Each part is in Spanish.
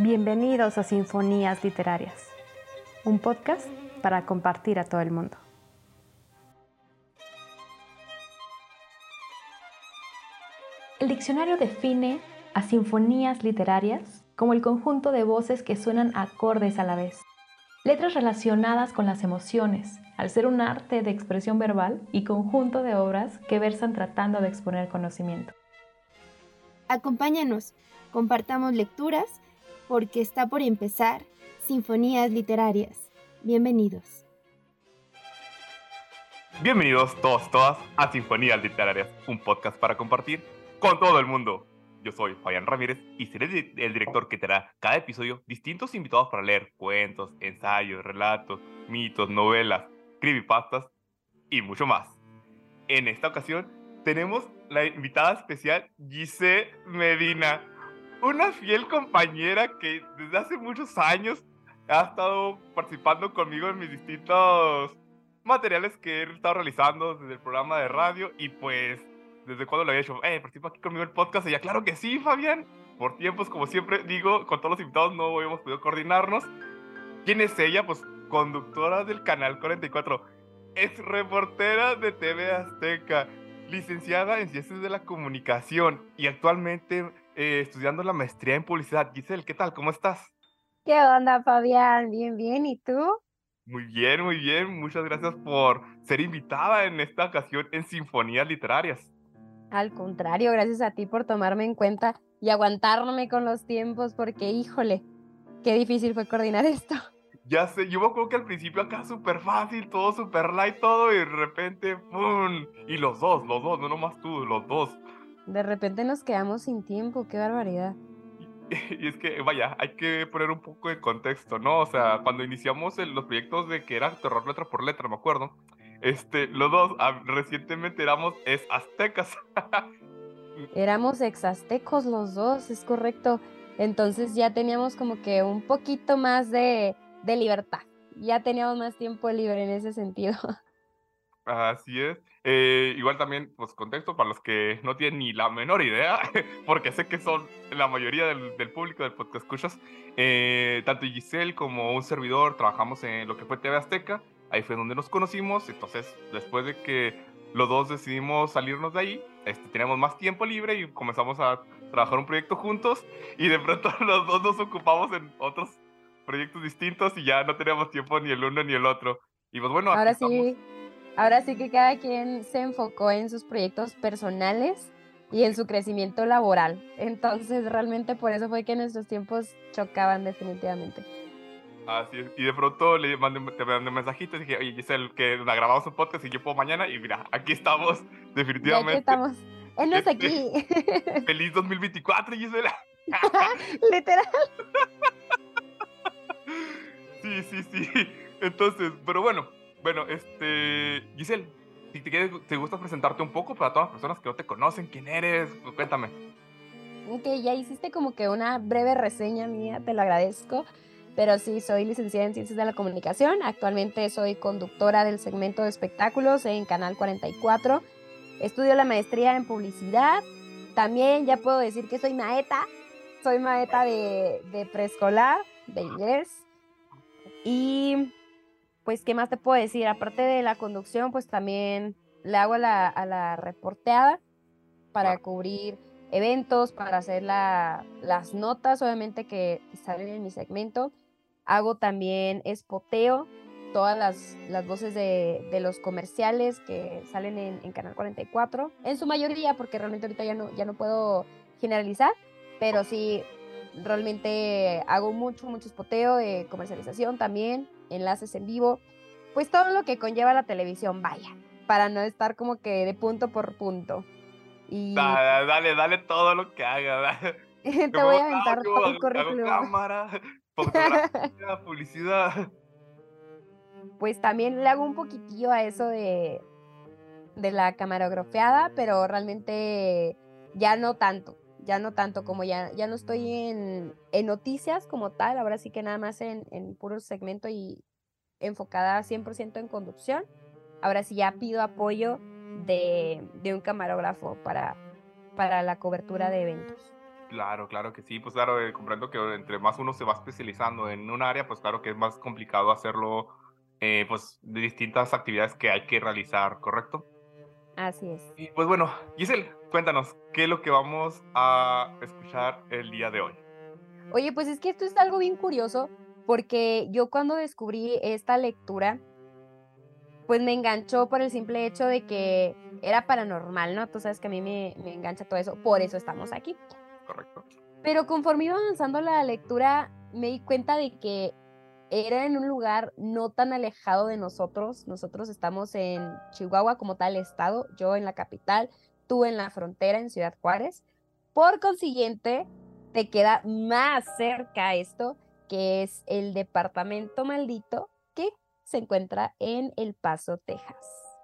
Bienvenidos a Sinfonías Literarias, un podcast para compartir a todo el mundo. El diccionario define a sinfonías literarias como el conjunto de voces que suenan acordes a la vez, letras relacionadas con las emociones, al ser un arte de expresión verbal y conjunto de obras que versan tratando de exponer conocimiento. Acompáñanos, compartamos lecturas porque está por empezar Sinfonías Literarias. Bienvenidos. Bienvenidos todos, todas a Sinfonías Literarias, un podcast para compartir con todo el mundo. Yo soy Fabián Ramírez y seré el director que te dará cada episodio distintos invitados para leer cuentos, ensayos, relatos, mitos, novelas, creepypastas y mucho más. En esta ocasión tenemos la invitada especial Giselle Medina una fiel compañera que desde hace muchos años ha estado participando conmigo en mis distintos materiales que he estado realizando desde el programa de radio y pues desde cuando lo había hecho, eh, participa aquí conmigo el podcast y ya, claro que sí, Fabián. Por tiempos, como siempre digo, con todos los invitados no habíamos podido coordinarnos. ¿Quién es ella? Pues conductora del canal 44, es reportera de TV Azteca, licenciada en Ciencias de la Comunicación y actualmente eh, estudiando la maestría en publicidad. Giselle, ¿qué tal? ¿Cómo estás? ¿Qué onda, Fabián? Bien, bien. ¿Y tú? Muy bien, muy bien. Muchas gracias por ser invitada en esta ocasión en Sinfonías Literarias. Al contrario, gracias a ti por tomarme en cuenta y aguantarme con los tiempos, porque híjole, qué difícil fue coordinar esto. Ya sé, yo me acuerdo que al principio acá súper fácil, todo súper light, todo, y de repente, ¡pum! Y los dos, los dos, no nomás tú, los dos. De repente nos quedamos sin tiempo, qué barbaridad. Y es que, vaya, hay que poner un poco de contexto, ¿no? O sea, cuando iniciamos los proyectos de que era terror letra por letra, me acuerdo, este, los dos ah, recientemente éramos ex aztecas. éramos ex aztecos los dos, es correcto. Entonces ya teníamos como que un poquito más de, de libertad. Ya teníamos más tiempo libre en ese sentido. Así es. Eh, igual también, pues contexto para los que no tienen ni la menor idea, porque sé que son la mayoría del, público del podcast escuchas. Eh, tanto Giselle como un servidor trabajamos en lo que fue TV Azteca. Ahí fue donde nos conocimos. Entonces, después de que los dos decidimos salirnos de ahí, este, teníamos más tiempo libre y comenzamos a trabajar un proyecto juntos. Y de pronto los dos nos ocupamos en otros proyectos distintos y ya no teníamos tiempo ni el uno ni el otro. Y pues bueno, ahora sí. Ahora sí que cada quien se enfocó en sus proyectos personales y en su crecimiento laboral. Entonces, realmente por eso fue que nuestros tiempos chocaban definitivamente. Así es. Y de pronto le mandé, te mandé un mensajito y dije, oye, Giselle, que grabamos un podcast y yo puedo mañana. Y mira, aquí estamos, definitivamente. aquí estamos. Él aquí. Feliz 2024, Gisela. Literal. sí, sí, sí. Entonces, pero bueno, bueno, este. Giselle, si te, te gusta presentarte un poco para todas las personas que no te conocen, quién eres, cuéntame. Ok, ya hiciste como que una breve reseña mía, te lo agradezco. Pero sí, soy licenciada en Ciencias de la Comunicación. Actualmente soy conductora del segmento de espectáculos en Canal 44. Estudio la maestría en publicidad. También ya puedo decir que soy maeta. Soy maeta de, de preescolar, de inglés. Y pues, ¿qué más te puedo decir? Aparte de la conducción, pues también le hago a la, reporteada para cubrir eventos, para hacer las notas, obviamente, que salen en mi segmento. Hago también espoteo, todas las, voces de, los comerciales que salen en, Canal 44, en su mayoría, porque realmente ahorita ya no, ya no puedo generalizar, pero sí, realmente hago mucho, mucho espoteo de comercialización también enlaces en vivo, pues todo lo que conlleva la televisión, vaya, para no estar como que de punto por punto. Y... Dale, dale, dale todo lo que haga. Te voy a aventar todo el currículum. cámara, fotografía, publicidad. Pues también le hago un poquitillo a eso de, de la camarografiada, pero realmente ya no tanto ya no tanto como ya, ya no estoy en, noticias como tal, ahora sí que nada más en, en puro segmento y enfocada 100% en conducción. Ahora sí ya pido apoyo de, un camarógrafo para, para la cobertura de eventos. Claro, claro que sí, pues claro, eh, comprendo que entre más uno se va especializando en un área, pues claro que es más complicado hacerlo, eh, pues de distintas actividades que hay que realizar, ¿correcto? Así es. Y pues bueno, Giselle, cuéntanos, ¿qué es lo que vamos a escuchar el día de hoy? Oye, pues es que esto es algo bien curioso, porque yo cuando descubrí esta lectura, pues me enganchó por el simple hecho de que era paranormal, ¿no? Tú sabes que a mí me, me engancha todo eso, por eso estamos aquí correcto. Pero conforme iba avanzando la lectura, me di cuenta de que era en un lugar no tan alejado de nosotros. Nosotros estamos en Chihuahua como tal estado, yo en la capital, tú en la frontera en Ciudad Juárez. Por consiguiente, te queda más cerca esto, que es el departamento maldito que se encuentra en El Paso, Texas.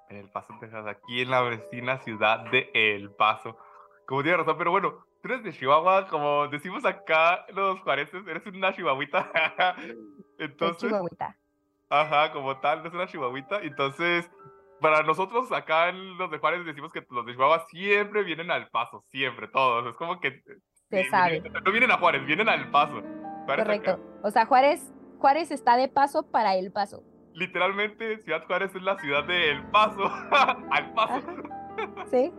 En El Paso, Texas, aquí en la vecina ciudad de El Paso. Como tiene razón, pero bueno, tú eres de Chihuahua, como decimos acá los juareces, eres una chihuahuita. Entonces, chihuahuita. Ajá, como tal, eres una chihuahuita. Entonces, para nosotros acá en los de Juárez decimos que los de Chihuahua siempre vienen al paso, siempre, todos. Es como que... Se sabe. no vienen a Juárez, vienen al paso. Correcto. O sea, Juárez, Juárez está de paso para el paso. Literalmente, Ciudad Juárez es la ciudad de El Paso. al paso. Sí.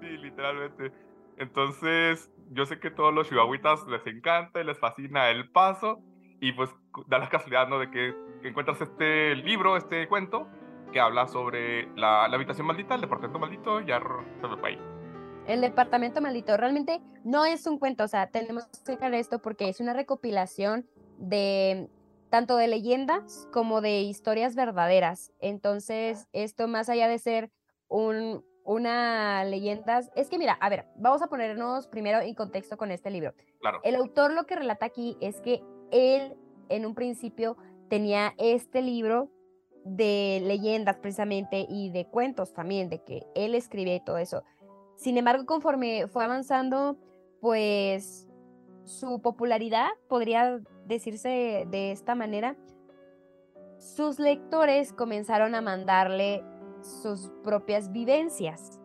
Sí, literalmente. Entonces, yo sé que todos los chihuahuitas les encanta y les fascina el paso. Y pues da la casualidad, ¿no? De que encuentras este libro, este cuento, que habla sobre la, habitación maldita, el departamento maldito, ya se me ahí. El departamento maldito realmente no es un cuento, o sea, tenemos que explicar esto porque es una recopilación de tanto de leyendas como de historias verdaderas. Entonces, esto más allá de ser un, una leyenda. Es que mira, a ver, vamos a ponernos primero en contexto con este libro. Claro. El autor lo que relata aquí es que él en un principio tenía este libro de leyendas precisamente y de cuentos también, de que él escribía y todo eso. Sin embargo, conforme fue avanzando, pues su popularidad, podría decirse de esta manera, sus lectores comenzaron a mandarle sus propias vivencias.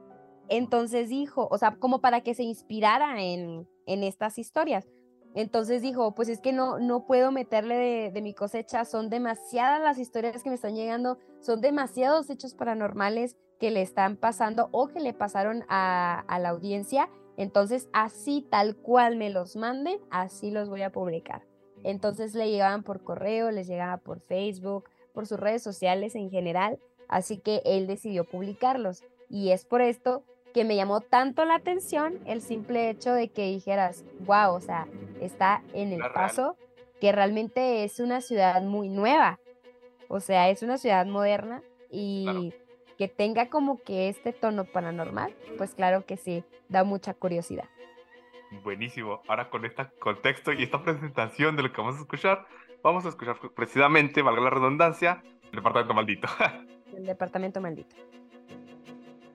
Entonces dijo, o sea, como para que se inspirara en, en estas historias. Entonces dijo, pues es que no, no puedo meterle de, mi cosecha, son demasiadas las historias que me están llegando, son demasiados hechos paranormales que le están pasando o que le pasaron a, a la audiencia. Entonces, así tal cual me los manden, así los voy a publicar. Entonces le llegaban por correo, les llegaba por Facebook, por sus redes sociales en general así que él decidió publicarlos. Y es por esto que me llamó tanto la atención el simple hecho de que dijeras, wow, o sea, está en el paso, que realmente es una ciudad muy nueva, o sea, es una ciudad moderna y que tenga como que este tono paranormal, pues claro que sí, da mucha curiosidad. Buenísimo. Ahora con este contexto y esta presentación de lo que vamos a escuchar, vamos a escuchar precisamente, valga la redundancia, el departamento maldito. el departamento maldito.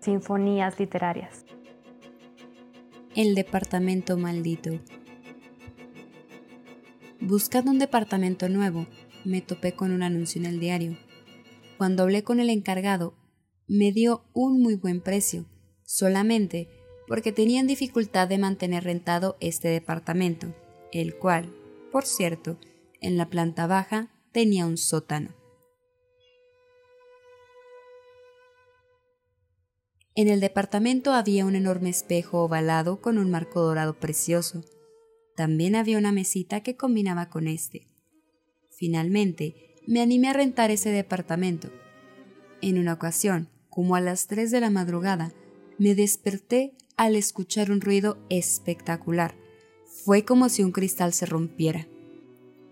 Sinfonías literarias. El departamento maldito. Buscando un departamento nuevo, me topé con un anuncio en el diario. Cuando hablé con el encargado, me dio un muy buen precio, solamente porque tenían dificultad de mantener rentado este departamento, el cual, por cierto, en la planta baja tenía un sótano. En el departamento había un enorme espejo ovalado con un marco dorado precioso. También había una mesita que combinaba con este. Finalmente, me animé a rentar ese departamento. En una ocasión, como a las 3 de la madrugada, me desperté al escuchar un ruido espectacular. Fue como si un cristal se rompiera.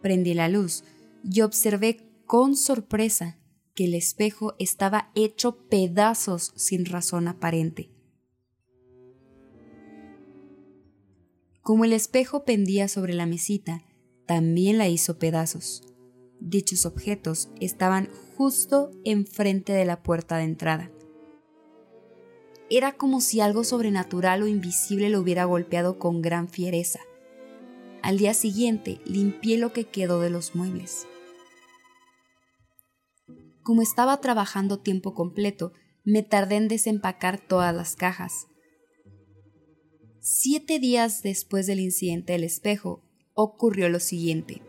Prendí la luz y observé con sorpresa que el espejo estaba hecho pedazos sin razón aparente. Como el espejo pendía sobre la mesita, también la hizo pedazos. Dichos objetos estaban justo enfrente de la puerta de entrada. Era como si algo sobrenatural o invisible lo hubiera golpeado con gran fiereza. Al día siguiente limpié lo que quedó de los muebles. Como estaba trabajando tiempo completo, me tardé en desempacar todas las cajas. Siete días después del incidente del espejo, ocurrió lo siguiente.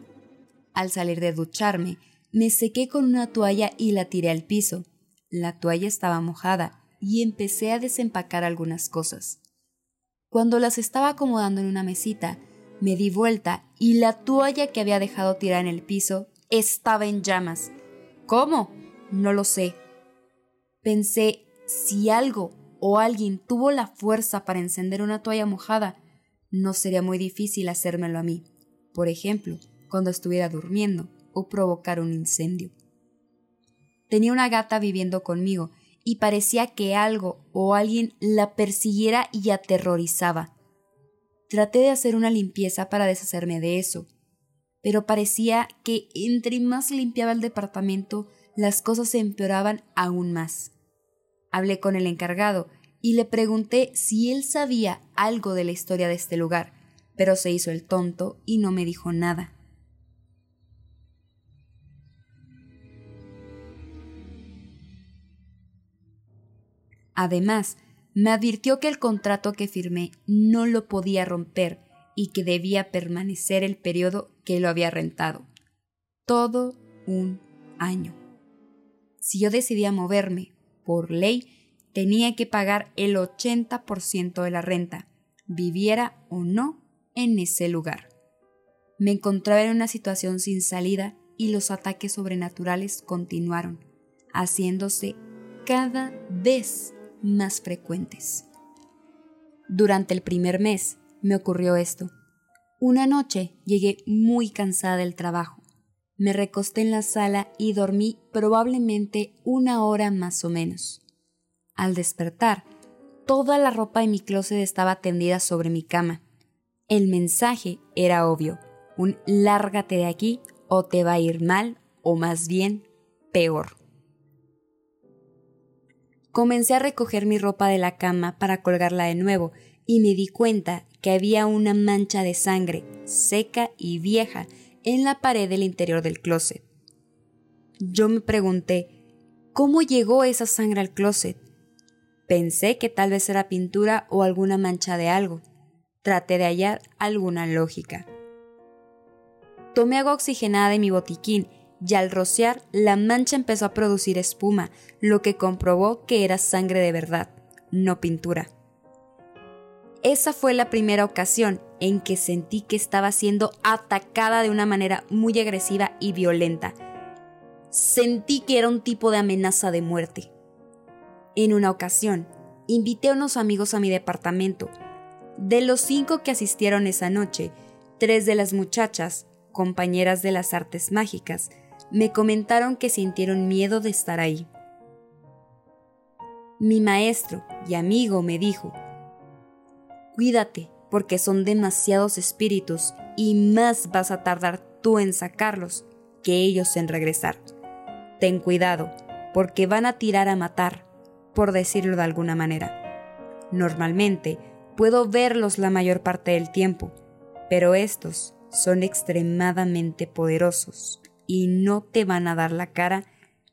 Al salir de ducharme, me sequé con una toalla y la tiré al piso. La toalla estaba mojada y empecé a desempacar algunas cosas. Cuando las estaba acomodando en una mesita, me di vuelta y la toalla que había dejado tirada en el piso estaba en llamas. ¿Cómo? No lo sé. Pensé, si algo o alguien tuvo la fuerza para encender una toalla mojada, no sería muy difícil hacérmelo a mí. Por ejemplo, cuando estuviera durmiendo o provocar un incendio. Tenía una gata viviendo conmigo y parecía que algo o alguien la persiguiera y aterrorizaba. Traté de hacer una limpieza para deshacerme de eso, pero parecía que entre más limpiaba el departamento, las cosas se empeoraban aún más. Hablé con el encargado y le pregunté si él sabía algo de la historia de este lugar, pero se hizo el tonto y no me dijo nada. Además, me advirtió que el contrato que firmé no lo podía romper y que debía permanecer el periodo que lo había rentado. Todo un año. Si yo decidía moverme, por ley, tenía que pagar el 80% de la renta, viviera o no en ese lugar. Me encontraba en una situación sin salida y los ataques sobrenaturales continuaron, haciéndose cada vez más frecuentes. Durante el primer mes me ocurrió esto. Una noche llegué muy cansada del trabajo. Me recosté en la sala y dormí probablemente una hora más o menos. Al despertar, toda la ropa de mi closet estaba tendida sobre mi cama. El mensaje era obvio, un lárgate de aquí o te va a ir mal o más bien peor. Comencé a recoger mi ropa de la cama para colgarla de nuevo y me di cuenta que había una mancha de sangre seca y vieja en la pared del interior del closet. Yo me pregunté, ¿cómo llegó esa sangre al closet? Pensé que tal vez era pintura o alguna mancha de algo. Traté de hallar alguna lógica. Tomé agua oxigenada de mi botiquín y al rociar la mancha empezó a producir espuma, lo que comprobó que era sangre de verdad, no pintura. Esa fue la primera ocasión en que sentí que estaba siendo atacada de una manera muy agresiva y violenta. Sentí que era un tipo de amenaza de muerte. En una ocasión, invité a unos amigos a mi departamento. De los cinco que asistieron esa noche, tres de las muchachas, compañeras de las artes mágicas, me comentaron que sintieron miedo de estar ahí. Mi maestro y amigo me dijo, cuídate porque son demasiados espíritus y más vas a tardar tú en sacarlos que ellos en regresar. Ten cuidado porque van a tirar a matar, por decirlo de alguna manera. Normalmente puedo verlos la mayor parte del tiempo, pero estos son extremadamente poderosos y no te van a dar la cara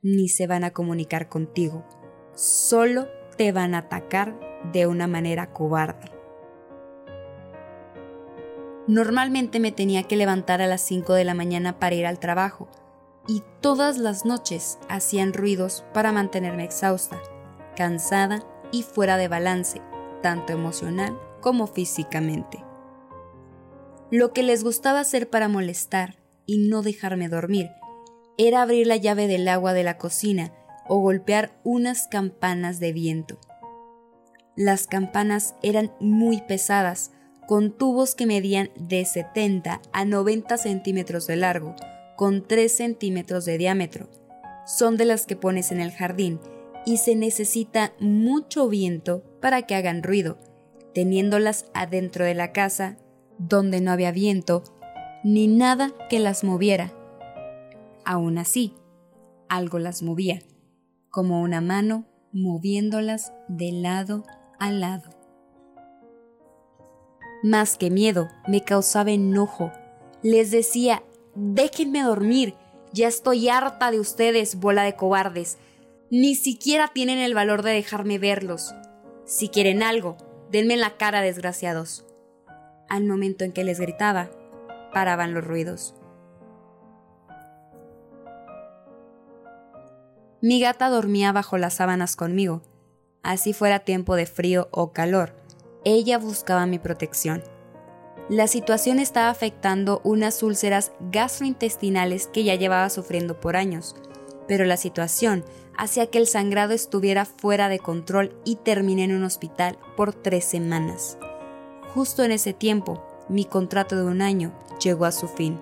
ni se van a comunicar contigo. Solo te van a atacar de una manera cobarde. Normalmente me tenía que levantar a las 5 de la mañana para ir al trabajo y todas las noches hacían ruidos para mantenerme exhausta, cansada y fuera de balance, tanto emocional como físicamente. Lo que les gustaba hacer para molestar y no dejarme dormir era abrir la llave del agua de la cocina o golpear unas campanas de viento. Las campanas eran muy pesadas, con tubos que medían de 70 a 90 centímetros de largo, con 3 centímetros de diámetro. Son de las que pones en el jardín y se necesita mucho viento para que hagan ruido. Teniéndolas adentro de la casa, donde no había viento, ni nada que las moviera. Aún así, algo las movía, como una mano moviéndolas de lado a lado. Más que miedo, me causaba enojo. Les decía, déjenme dormir, ya estoy harta de ustedes, bola de cobardes. Ni siquiera tienen el valor de dejarme verlos. Si quieren algo, denme en la cara, desgraciados. Al momento en que les gritaba, paraban los ruidos. Mi gata dormía bajo las sábanas conmigo. Así fuera tiempo de frío o calor, ella buscaba mi protección. La situación estaba afectando unas úlceras gastrointestinales que ya llevaba sufriendo por años, pero la situación hacía que el sangrado estuviera fuera de control y terminé en un hospital por tres semanas. Justo en ese tiempo, mi contrato de un año llegó a su fin.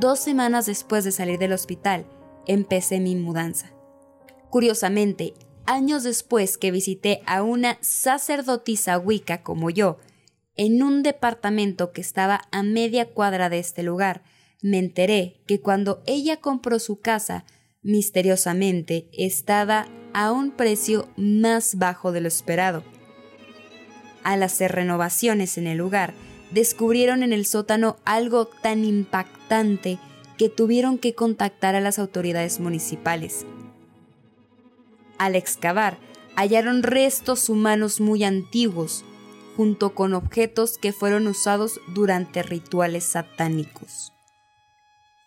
Dos semanas después de salir del hospital, empecé mi mudanza. Curiosamente, años después que visité a una sacerdotisa wicca como yo, en un departamento que estaba a media cuadra de este lugar, me enteré que cuando ella compró su casa, misteriosamente estaba a un precio más bajo de lo esperado. Al hacer renovaciones en el lugar, descubrieron en el sótano algo tan impactante que tuvieron que contactar a las autoridades municipales. Al excavar, hallaron restos humanos muy antiguos, junto con objetos que fueron usados durante rituales satánicos.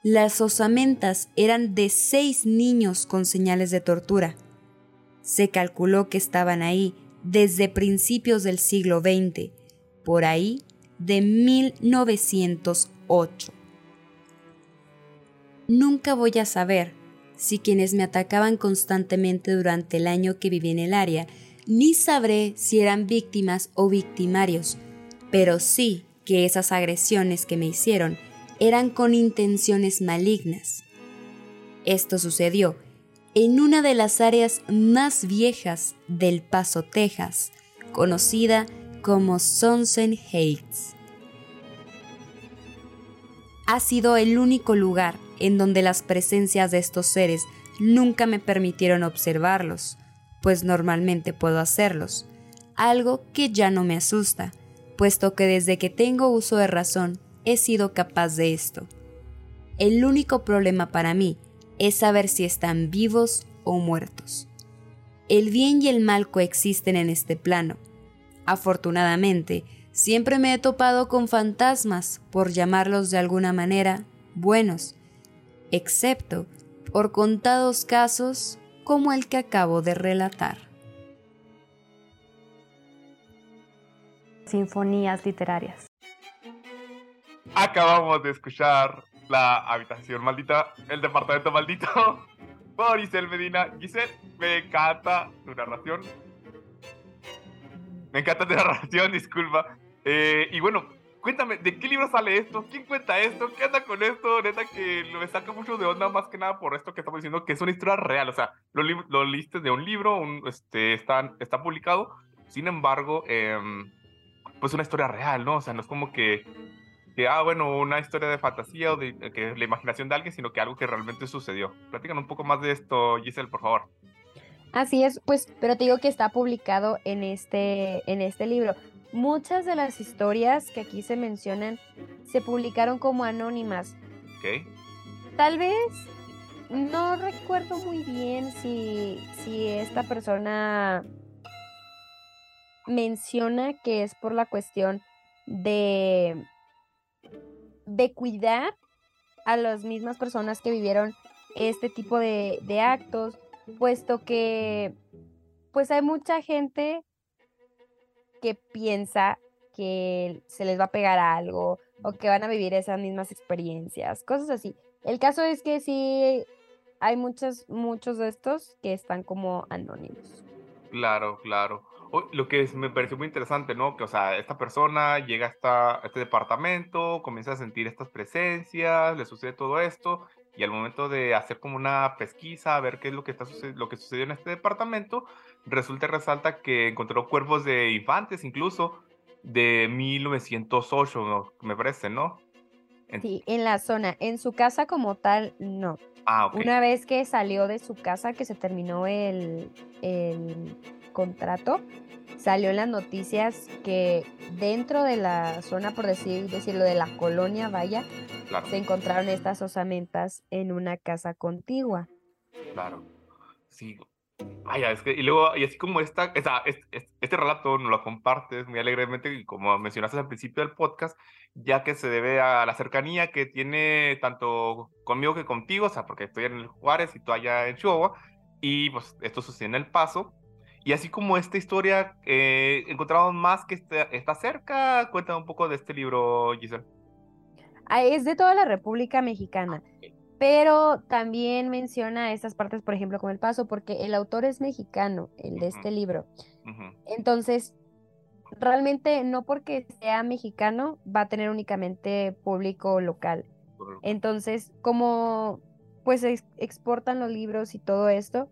Las osamentas eran de seis niños con señales de tortura. Se calculó que estaban ahí desde principios del siglo XX, por ahí de 1908. Nunca voy a saber si quienes me atacaban constantemente durante el año que viví en el área, ni sabré si eran víctimas o victimarios, pero sí que esas agresiones que me hicieron eran con intenciones malignas. Esto sucedió en una de las áreas más viejas del Paso, Texas, conocida como Sunset Heights. Ha sido el único lugar en donde las presencias de estos seres nunca me permitieron observarlos, pues normalmente puedo hacerlos, algo que ya no me asusta, puesto que desde que tengo uso de razón he sido capaz de esto. El único problema para mí es saber si están vivos o muertos. El bien y el mal coexisten en este plano. Afortunadamente, siempre me he topado con fantasmas, por llamarlos de alguna manera, buenos, excepto por contados casos como el que acabo de relatar. Sinfonías literarias. Acabamos de escuchar La Habitación Maldita, El Departamento Maldito, por Giselle Medina. Giselle, me encanta tu narración. Me encanta tu narración, disculpa. Eh, y bueno, cuéntame, ¿de qué libro sale esto? ¿Quién cuenta esto? ¿Qué anda con esto? Neta que me saca mucho de onda más que nada por esto que estamos diciendo, que es una historia real. O sea, lo, lo leíste de un libro, este, está, está publicado. Sin embargo, eh, pues una historia real, ¿no? O sea, no es como que, que, ah, bueno, una historia de fantasía o de que la imaginación de alguien, sino que algo que realmente sucedió. Platícanos un poco más de esto, Giselle, por favor. Así es, pues, pero te digo que está publicado en este, en este libro. Muchas de las historias que aquí se mencionan se publicaron como anónimas. Ok. Tal vez no recuerdo muy bien si, si esta persona menciona que es por la cuestión de, de cuidar a las mismas personas que vivieron este tipo de, de actos, puesto que pues hay mucha gente que piensa que se les va a pegar algo o que van a vivir esas mismas experiencias, cosas así. El caso es que sí hay muchos, muchos de estos que están como anónimos. Claro, claro. Lo que me pareció muy interesante, ¿no? Que, o sea, esta persona llega hasta este departamento, comienza a sentir estas presencias, le sucede todo esto, y al momento de hacer como una pesquisa, a ver qué es lo que, está lo que sucedió en este departamento, resulta resalta que encontró cuerpos de infantes incluso de 1908, me parece, ¿no? Sí, en la zona. En su casa como tal, no. Ah. Una vez que salió de su casa, que se terminó el, el contrato, salió en las noticias que dentro de la zona, por decir, decirlo, de la colonia, vaya, Claro, se encontraron estas osamentas en una casa contigua. claro. Sí, Ay, es que, y luego, y así como esta, esa, este, este, relato nos lo compartes muy alegremente, y como mencionaste al principio del podcast, ya que se debe a la cercanía que tiene tanto conmigo que contigo, o sea, porque estoy en el Juárez y tú allá en Chihuahua, y pues esto sucede en El Paso. Y así como esta historia, eh, encontramos más que está, está cerca. Cuéntame un poco de este libro, Giselle. Ah, es de toda la República Mexicana pero también menciona estas partes, por ejemplo, como el paso, porque el autor es mexicano, el de este libro. Entonces, realmente no porque sea mexicano va a tener únicamente público local. Entonces, como pues exportan los libros y todo esto,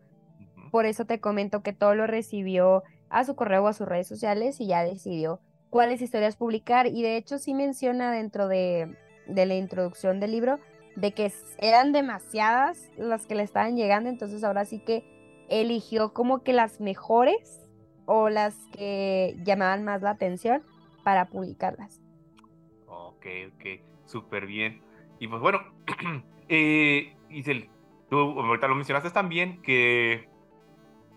por eso te comento que todo lo recibió a su correo o a sus redes sociales y ya decidió cuáles historias publicar. Y de hecho sí menciona dentro de, de la introducción del libro de que eran demasiadas las que le estaban llegando, entonces ahora sí que eligió como que las mejores o las que llamaban más la atención para publicarlas. Ok, ok, súper bien. Y pues bueno, eh, Isel, tú ahorita lo mencionaste también que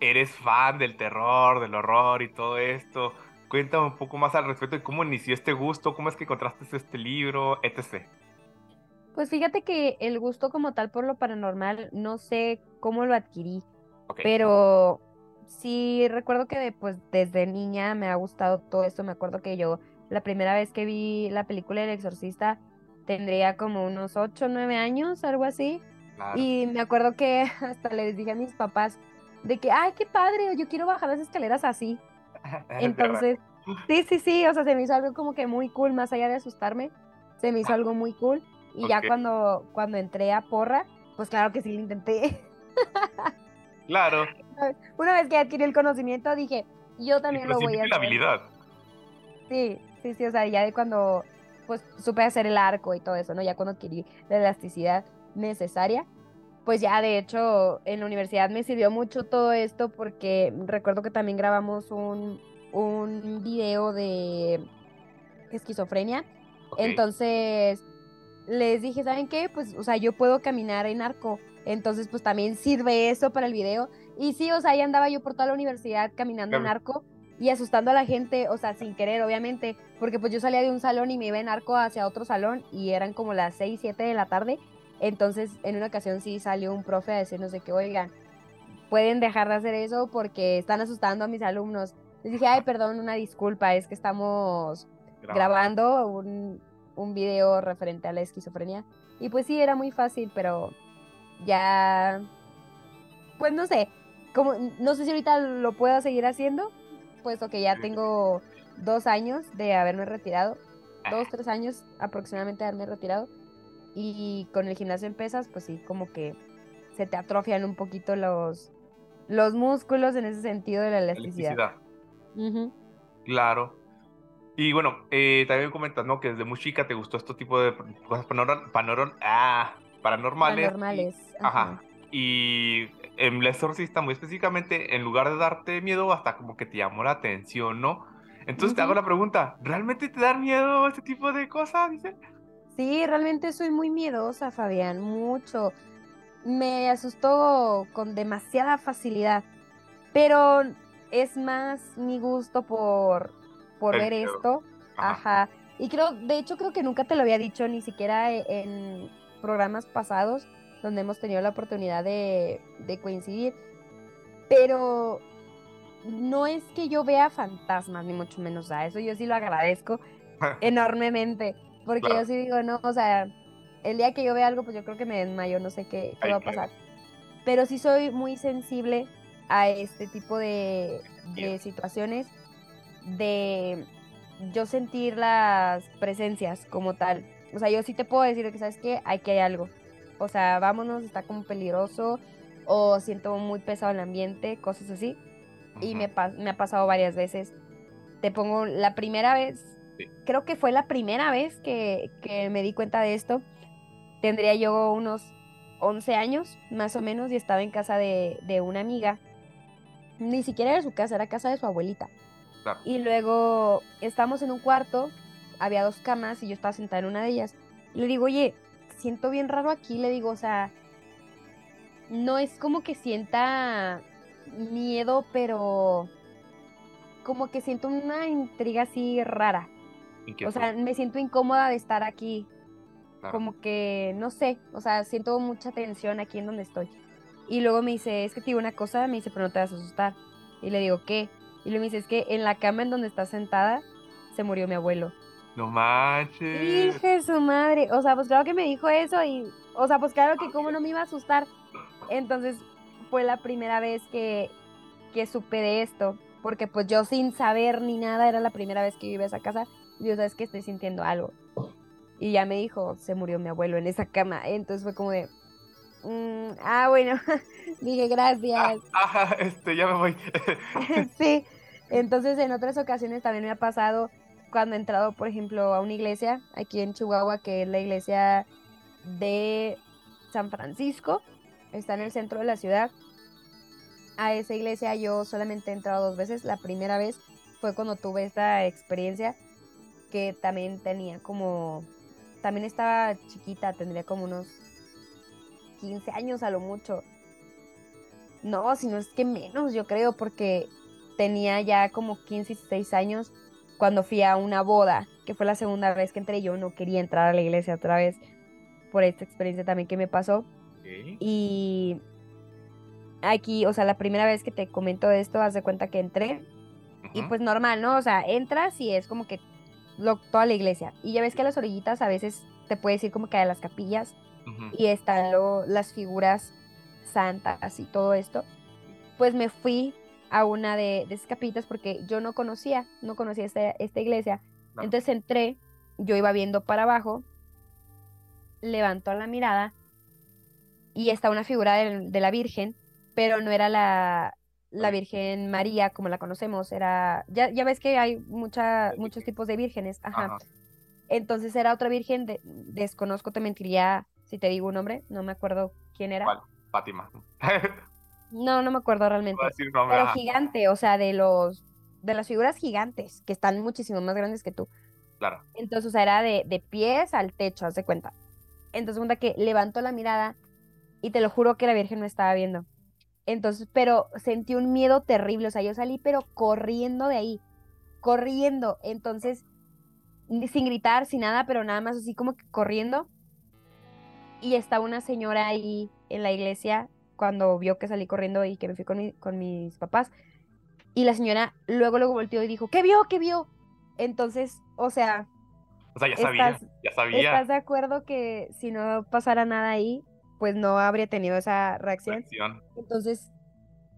eres fan del terror, del horror y todo esto. Cuéntame un poco más al respecto de cómo inició este gusto, cómo es que encontraste este libro, etc. Pues fíjate que el gusto como tal por lo paranormal, no sé cómo lo adquirí, pero sí recuerdo que pues, desde niña me ha gustado todo esto. Me acuerdo que yo la primera vez que vi la película El Exorcista tendría como unos 8 o 9 años, algo así. Y me acuerdo que hasta les dije a mis papás de que, ay, qué padre, yo quiero bajar las escaleras así. Entonces, sí, sí, sí, o sea, se me hizo algo como que muy cool, más allá de asustarme, se me hizo algo muy cool. Y ya cuando, cuando entré a porra, pues claro que sí lo intenté. Claro. Una vez que adquirí el conocimiento, dije, yo también lo voy a hacer. la habilidad. Sí, sí, sí, o sea, ya de cuando pues supe hacer el arco y todo eso, ¿no? Ya cuando adquirí la elasticidad necesaria, pues ya de hecho en la universidad me sirvió mucho todo esto porque recuerdo que también grabamos un, un video de esquizofrenia. Entonces, les dije, ¿saben qué? Pues, o sea, yo puedo caminar en arco. Entonces, pues también sirve eso para el video. Y sí, o sea, ahí andaba yo por toda la universidad caminando en arco y asustando a la gente, o sea, sin querer, obviamente, porque pues yo salía de un salón y me iba en arco hacia otro salón y eran como las 6, 7 de la tarde. Entonces, en una ocasión sí salió un profe a decirnos de que, oigan, pueden dejar de hacer eso porque están asustando a mis alumnos. Les dije, ay, perdón, una disculpa, es que estamos grabando un, un video referente a la esquizofrenia. Y pues sí, era muy fácil, pero ya, pues no sé, como, no sé si ahorita lo puedo seguir haciendo, puesto que ya tengo dos años de haberme retirado, dos, tres años aproximadamente de haberme retirado. Y con el gimnasio en pesas, pues sí, como que se te atrofian un poquito los, los músculos en ese sentido de la elasticidad. Claro. Y bueno, eh, también comentas, ¿no? Que desde muy chica te gustó este tipo de cosas ah, paranormales. Paranormales. ajá. Y en La Exorcista, muy específicamente, en lugar de darte miedo, hasta como que te llamó la atención, ¿no? Entonces te hago la pregunta, ¿realmente te dan miedo este tipo de cosas, dice? Sí, realmente soy muy miedosa, Fabián, mucho. Me asustó con demasiada facilidad, pero es más mi gusto por por ver esto. Ajá. Y creo, de hecho, creo que nunca te lo había dicho, ni siquiera e, en programas pasados donde hemos tenido la oportunidad de, coincidir. Pero no es que yo vea fantasmas, ni mucho menos. a eso yo sí lo agradezco enormemente. Porque yo sí digo, no, o sea, el día que yo vea algo, pues yo creo que me desmayo, no sé qué, qué va a pasar. Pero sí soy muy sensible a este tipo de, de situaciones de yo sentir las presencias como tal. O sea, yo sí te puedo decir que, ¿sabes qué? Hay que hay algo. O sea, vámonos, está como peligroso o siento muy pesado el ambiente, cosas así. Y me, me, ha pasado varias veces. Te pongo la primera vez, creo que fue la primera vez que, que, me di cuenta de esto. Tendría yo unos 11 años, más o menos, y estaba en casa de, de una amiga. Ni siquiera era su casa, era casa de su abuelita. Y luego estamos en un cuarto, había dos camas y yo estaba sentada en una de ellas. le digo, oye, siento bien raro aquí, le digo, o sea, no es como que sienta miedo, pero como que siento una intriga así rara. O sea, me siento incómoda de estar aquí. Como que, no sé, o sea, siento mucha tensión aquí en donde estoy. Y luego me dice, es que te digo una cosa, me dice, pero no te vas a asustar. Y le digo, ¿qué? Y luego me dice, es que en la cama en donde estás sentada se murió mi abuelo. No manches. Dije su madre. O sea, pues claro que me dijo eso y, o sea, pues claro que cómo no me iba a asustar. Entonces fue la primera vez que, que supe de esto. Porque pues yo sin saber ni nada, era la primera vez que yo iba a esa casa. Y yo sabes que estoy sintiendo algo. Y ya me dijo, se murió mi abuelo en esa cama. Entonces fue como de, mm, ah, bueno, dije gracias. Ah, este, ya me voy. sí, entonces en otras ocasiones también me ha pasado cuando he entrado, por ejemplo, a una iglesia aquí en Chihuahua, que es la iglesia de San Francisco, está en el centro de la ciudad. A esa iglesia yo solamente he entrado dos veces. La primera vez fue cuando tuve esta experiencia que también tenía como también estaba chiquita, tendría como unos 15 años a lo mucho. No, si no es que menos, yo creo, porque tenía ya como 15, 16 años cuando fui a una boda, que fue la segunda vez que entré. Yo no quería entrar a la iglesia otra vez por esta experiencia también que me pasó. Y aquí, o sea, la primera vez que te comento esto, haz de cuenta que entré. Y pues normal, ¿no? O sea, entras y es como que toda la iglesia. Y ya ves que a las orillitas a veces te puedes ir como que a las capillas y están las figuras santas y todo esto. Pues me fui a una de, esas capillitas porque yo no conocía, no conocía esta, esta iglesia. Entonces entré, yo iba viendo para abajo, levantó la mirada y está una figura de la Virgen, pero no era la, la Virgen María, como la conocemos, era, ya, ya ves que hay mucha, muchos tipos de vírgenes, ajá. Entonces era otra virgen, de, desconozco, te mentiría si te digo un nombre, no me acuerdo quién era. ¿Cuál? Fátima. no, no me acuerdo realmente. pero gigante, o sea, de los, de las figuras gigantes, que están muchísimo más grandes que tú. Claro. Entonces, o sea, era de, de pies al techo, haz de cuenta. Entonces, cuenta que levantó la mirada y te lo juro que la Virgen me estaba viendo. Entonces, pero sentí un miedo terrible, o sea, yo salí pero corriendo de ahí, corriendo, entonces, sin gritar, sin nada, pero nada más así como que corriendo. Y estaba una señora ahí en la iglesia cuando vio que salí corriendo y que me fui con, con mis papás. Y la señora luego, luego volteó y dijo, ¿qué vio? ¿Qué vio? Entonces, o sea... O sea, ya sabía, ya sabía. ¿Estás de acuerdo que si no pasara nada ahí, pues no habría tenido esa reacción. Entonces,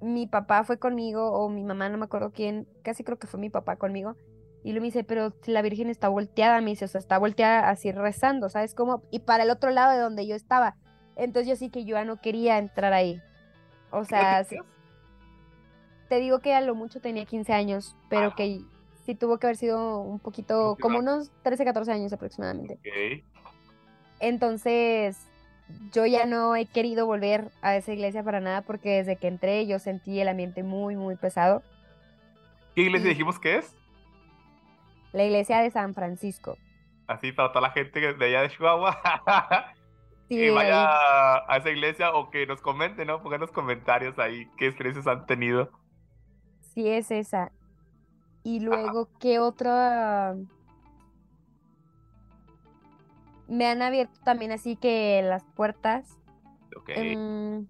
mi papá fue conmigo, o mi mamá, no me acuerdo quién, casi creo que fue mi papá conmigo, y lo me dice, pero la Virgen está volteada, me dice, o sea, está volteada así rezando, ¿sabes cómo? Y para el otro lado de donde yo estaba. Entonces yo sí que yo ya no quería entrar ahí. O sea, te digo que a lo mucho tenía 15 años, pero que sí tuvo que haber sido un poquito, como unos 13, 14 años aproximadamente. Entonces, yo ya no he querido volver a esa iglesia para nada porque desde que entré yo sentí el ambiente muy, muy pesado. ¿Qué iglesia dijimos que es? La iglesia de San Francisco. Así para toda la gente de allá de Chihuahua. que vaya a esa iglesia o que nos comenten, ¿no? Pongan los comentarios ahí qué experiencias han tenido. Sí, es esa. Y luego, ¿qué otra? me han abierto también así que las puertas. Ok. Em,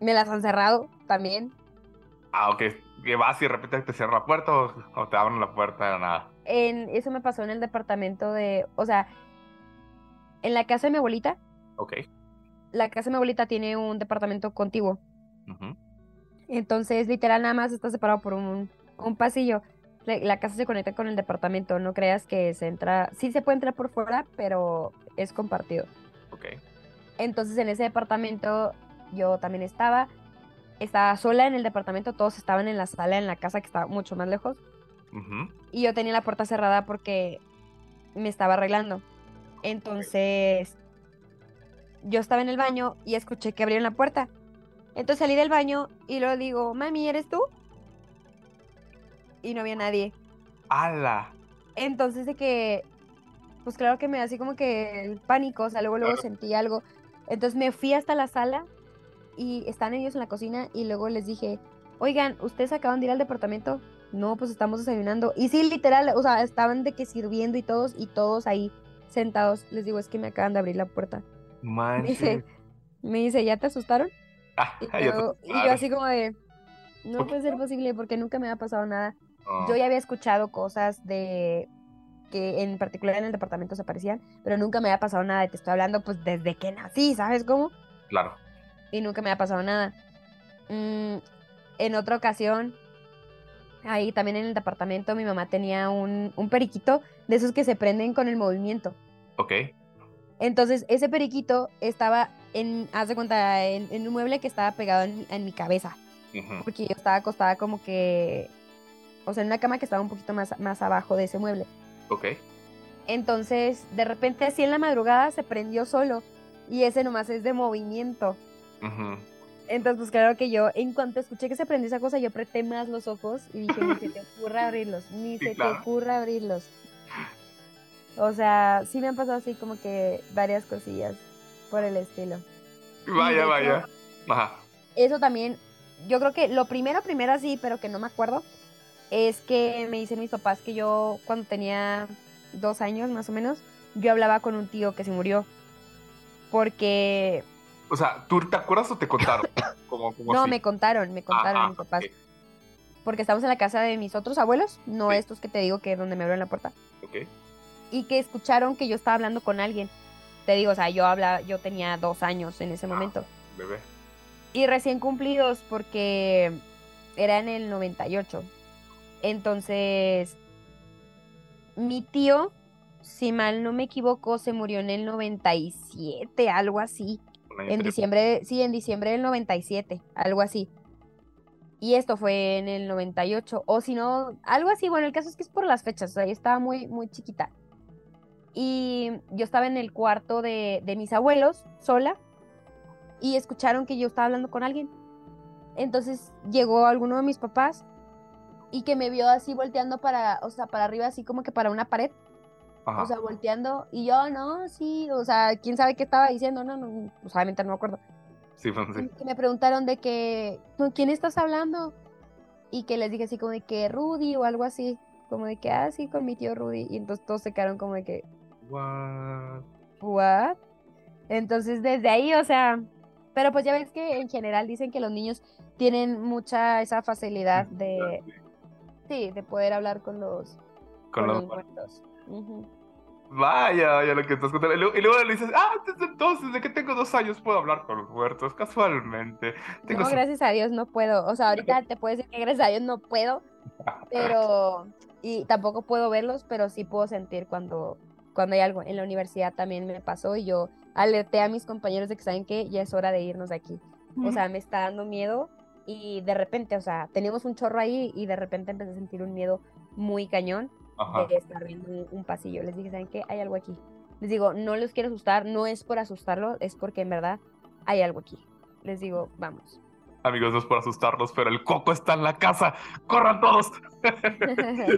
me las han cerrado también. Ah, ok. Que vas y de repente te cierra la puerta o, te abren la puerta de nada. En, eso me pasó en el departamento de. O sea, en la casa de mi abuelita. Ok. La casa de mi abuelita tiene un departamento contiguo. Entonces, literal, nada más está separado por un, un pasillo la casa se conecta con el departamento, no creas que se entra, sí se puede entrar por fuera, pero es compartido. Ok. Entonces en ese departamento yo también estaba, estaba sola en el departamento, todos estaban en la sala, en la casa que estaba mucho más lejos. Y yo tenía la puerta cerrada porque me estaba arreglando. Entonces yo estaba en el baño y escuché que abrieron la puerta. Entonces salí del baño y luego digo, mami, ¿eres tú? y no había nadie. ¡Hala! Entonces de que, pues claro que me da así como que el pánico, o sea, luego luego sentí algo. Entonces me fui hasta la sala y están ellos en la cocina y luego les dije, oigan, ¿ustedes acaban de ir al departamento? No, pues estamos desayunando. Y sí, literal, o sea, estaban de que sirviendo y todos, y todos ahí sentados. Les digo, es que me acaban de abrir la puerta. Me dice, me dice, ¿ya te asustaron? Ah, Y y yo así como de, no puede ser posible porque nunca me ha pasado nada. Yo ya había escuchado cosas de que en particular en el departamento se aparecían, pero nunca me había pasado nada. y Te estoy hablando pues desde que nací, ¿sabes cómo? Claro. Y nunca me ha pasado nada. Mm, en otra ocasión, ahí también en el departamento, mi mamá tenía un, un periquito de esos que se prenden con el movimiento. Ok. Entonces, ese periquito estaba en, haz de cuenta, en, en un mueble que estaba pegado en, mi- en mi cabeza. Ujú. Porque yo estaba acostada como que, o sea, en una cama que estaba un poquito más, más abajo de ese mueble. Ok. Entonces, de repente, así en la madrugada se prendió solo. Y ese nomás es de movimiento. Entonces, pues claro que yo, en cuanto escuché que se prendió esa cosa, yo apreté más los ojos y dije, ni se te ocurra abrirlos, ni Sí, se claro. te ocurra abrirlos. O sea, sí me han pasado así como que varias cosillas por el estilo. Vaya, hecho- vaya. Ajá. Eso también, yo creo que lo primero, primero así, pero que no me acuerdo, es que me dicen mis papás que yo cuando tenía dos años más o menos, yo hablaba con un tío que se murió. Porque, O sea, ¿tú te acuerdas o te contaron? Como, como no, así. me contaron, me contaron Ajá, mis papás. Porque estamos en la casa de mis otros abuelos, no Sí. estos que te digo que es donde me abren la puerta. ok. Y que escucharon que yo estaba hablando con alguien. Te digo, o sea, yo hablaba, yo tenía dos años en ese Ah. momento. Bebé. Y recién cumplidos porque era en el 98. Entonces, mi tío, si mal no me equivoco, se murió en el 97, algo así. Un año En diciembre, sí, en diciembre del 97, algo así. Y esto fue en el 98, o si no, algo así. Bueno, el caso es que es por las fechas, o sea, yo estaba muy, muy chiquita. Y yo estaba en el cuarto de, de mis abuelos, sola, y escucharon que yo estaba hablando con alguien. Entonces llegó alguno de mis papás y que me vio así volteando para, o sea, para arriba, así como que para una pared Ajá. o sea, volteando, y yo, no, sí, o sea, quién sabe qué estaba diciendo, no, no, pues obviamente no me acuerdo. sí, pues, sí. Y que me preguntaron de que, ¿con quién estás hablando? Y que les dije así como de que Rudy o algo así, como de que, ah, sí, con mi tío Rudy, y entonces todos se quedaron como de que, What? ¿what? Entonces desde ahí, o sea, pero pues ya ves que en general dicen que los niños tienen mucha esa facilidad de, sí, de poder hablar con los, Con con los los muertos. Ujú. Vaya, vaya lo que estás contando. Y luego, y luego le dices, ah, desde entonces, desde que tengo dos años puedo hablar con los muertos, casualmente. Tengo No, su- gracias a Dios no puedo. O sea, ahorita te puedo decir que gracias a Dios no puedo, pero y tampoco puedo verlos, pero sí puedo sentir cuando cuando hay algo. En la universidad también me pasó y yo alerté a mis compañeros de que saben que ya es hora de irnos de aquí. O sea, me está dando miedo y de repente, o sea, teníamos un chorro ahí y de repente empecé a sentir un miedo muy cañón Ajá. de estar viendo un, un pasillo. Les dije, ¿saben qué? Hay algo aquí. Les digo, no los quiero asustar, no es por asustarlos, es porque en verdad hay algo aquí. Les digo, vamos. Amigos, no es por asustarlos, pero el coco está en la casa. ¡Corran todos!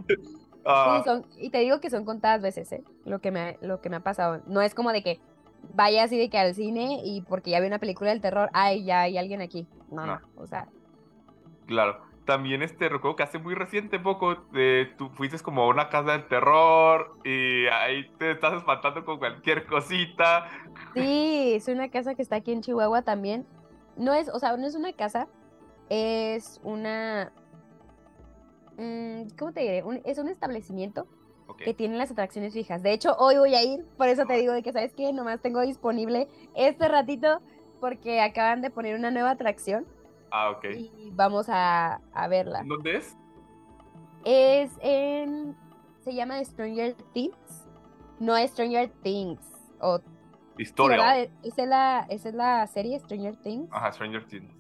Ah, Sí, son- y te digo que son contadas veces, ¿eh? Lo que, me, lo que me ha pasado. No es como de que vaya así de que al cine y porque ya vi una película del terror, ay, ya hay alguien aquí. No, no, o sea, Claro. También este recuerdo que hace muy reciente poco eh, tú fuiste como a una casa del terror y ahí te estás espantando con cualquier cosita. sí, es una casa que está aquí en Chihuahua también. No es, o sea, no es una casa, es una... mm, ¿Cómo te diré? Un- es un establecimiento que tiene las atracciones fijas. De hecho, hoy voy a ir, por eso te digo de que, ¿sabes qué? Nomás tengo disponible este ratito porque acaban de poner una nueva atracción Ah, ok. y vamos a, a verla. ¿En ¿Dónde es? Es en... Se llama Stranger Things. No Stranger Things. O, Historia. ¿verdad? ¿Esa es, la, ¿Esa es la serie Stranger Things? Ajá, Stranger Things.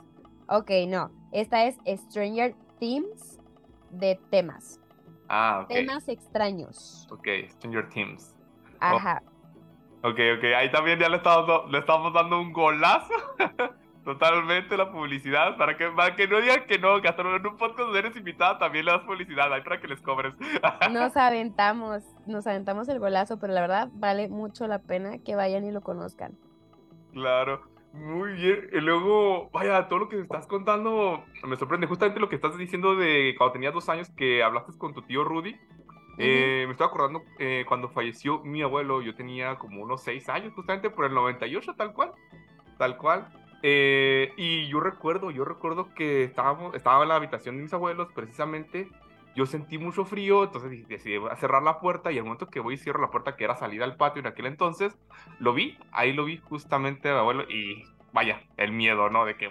Ok, no. Esta es Stranger Things de temas. Ah, ok. Temas extraños. Ok, Stranger Things. Ajá. Ok, ok, ahí también ya le estamos, le estamos dando un golazo. Totalmente la publicidad, para que, para que no digan que no, que hasta en un podcast donde eres invitada también le das publicidad, ahí para que les cobres. Nos aventamos, nos aventamos el golazo, pero la verdad vale mucho la pena que vayan y lo conozcan. Claro. Muy bien. Y luego, vaya, todo lo que estás contando me sorprende. Justamente lo que estás diciendo de cuando tenías dos años que hablaste con tu tío Rudy. Eh, me estoy acordando eh, cuando falleció mi abuelo, yo tenía como unos seis años, justamente por el 98, tal cual. Tal cual. Eh, y yo recuerdo, yo recuerdo que estábamos, estaba en la habitación de mis abuelos, precisamente. Yo sentí mucho frío, entonces decidí cerrar la puerta y al momento que voy y cierro la puerta, que era salida al patio en aquel entonces, lo vi, ahí lo vi justamente mi abuelo y vaya, el miedo, ¿no? De que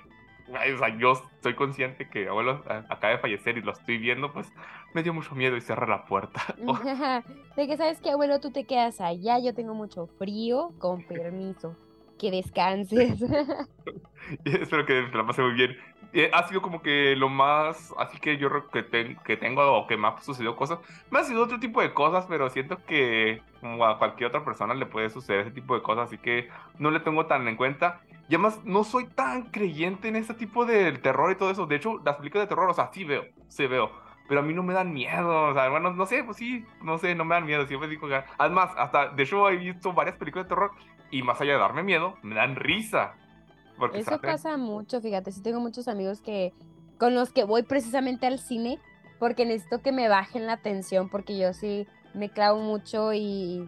o sea, yo estoy consciente que abuelo acaba de fallecer y lo estoy viendo, pues me dio mucho miedo y cerré la puerta. de que sabes que abuelo, tú te quedas allá, yo tengo mucho frío, con permiso, que descanses. Espero que te la pase muy bien. Eh, ha sido como que lo más, así que yo que, que tengo o que me ha sucedido cosas, me ha sido otro tipo de cosas, pero siento que como a cualquier otra persona le puede suceder ese tipo de cosas, así que no le tengo tan en cuenta. Y además no soy tan creyente en ese tipo de terror y todo eso. De hecho, las películas de terror, o sea, sí veo, sí veo. Pero a mí no me dan miedo, o sea, bueno, no sé, pues sí, no sé, no me dan miedo, siempre digo que... Además, hasta, de hecho, he visto varias películas de terror y más allá de darme miedo, me dan risa. Eso pasa mucho, fíjate, sí tengo muchos amigos que con los que voy precisamente al cine porque necesito que me bajen la tensión porque yo sí me clavo mucho y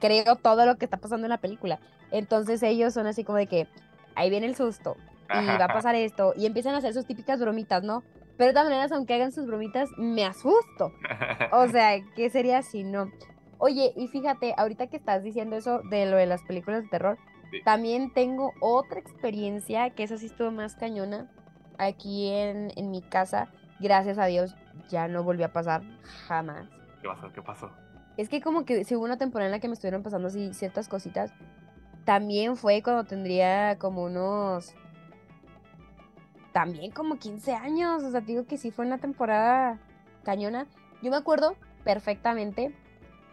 creo todo lo que está pasando en la película. Entonces ellos son así como de que ahí viene el susto y va a pasar esto y empiezan a hacer sus típicas bromitas, ¿no? Pero de todas maneras, aunque hagan sus bromitas, me asusto. O sea, ¿qué sería si no? Oye, y fíjate, ahorita que estás diciendo eso de lo de las películas de terror, también tengo otra experiencia que esa sí estuvo más cañona aquí en, en mi casa. Gracias a Dios ya no volvió a pasar jamás. ¿Qué pasó? ¿Qué pasó? Es que como que si hubo una temporada en la que me estuvieron pasando así ciertas cositas. También fue cuando tendría como unos... También como 15 años. O sea, digo que sí fue una temporada cañona. Yo me acuerdo perfectamente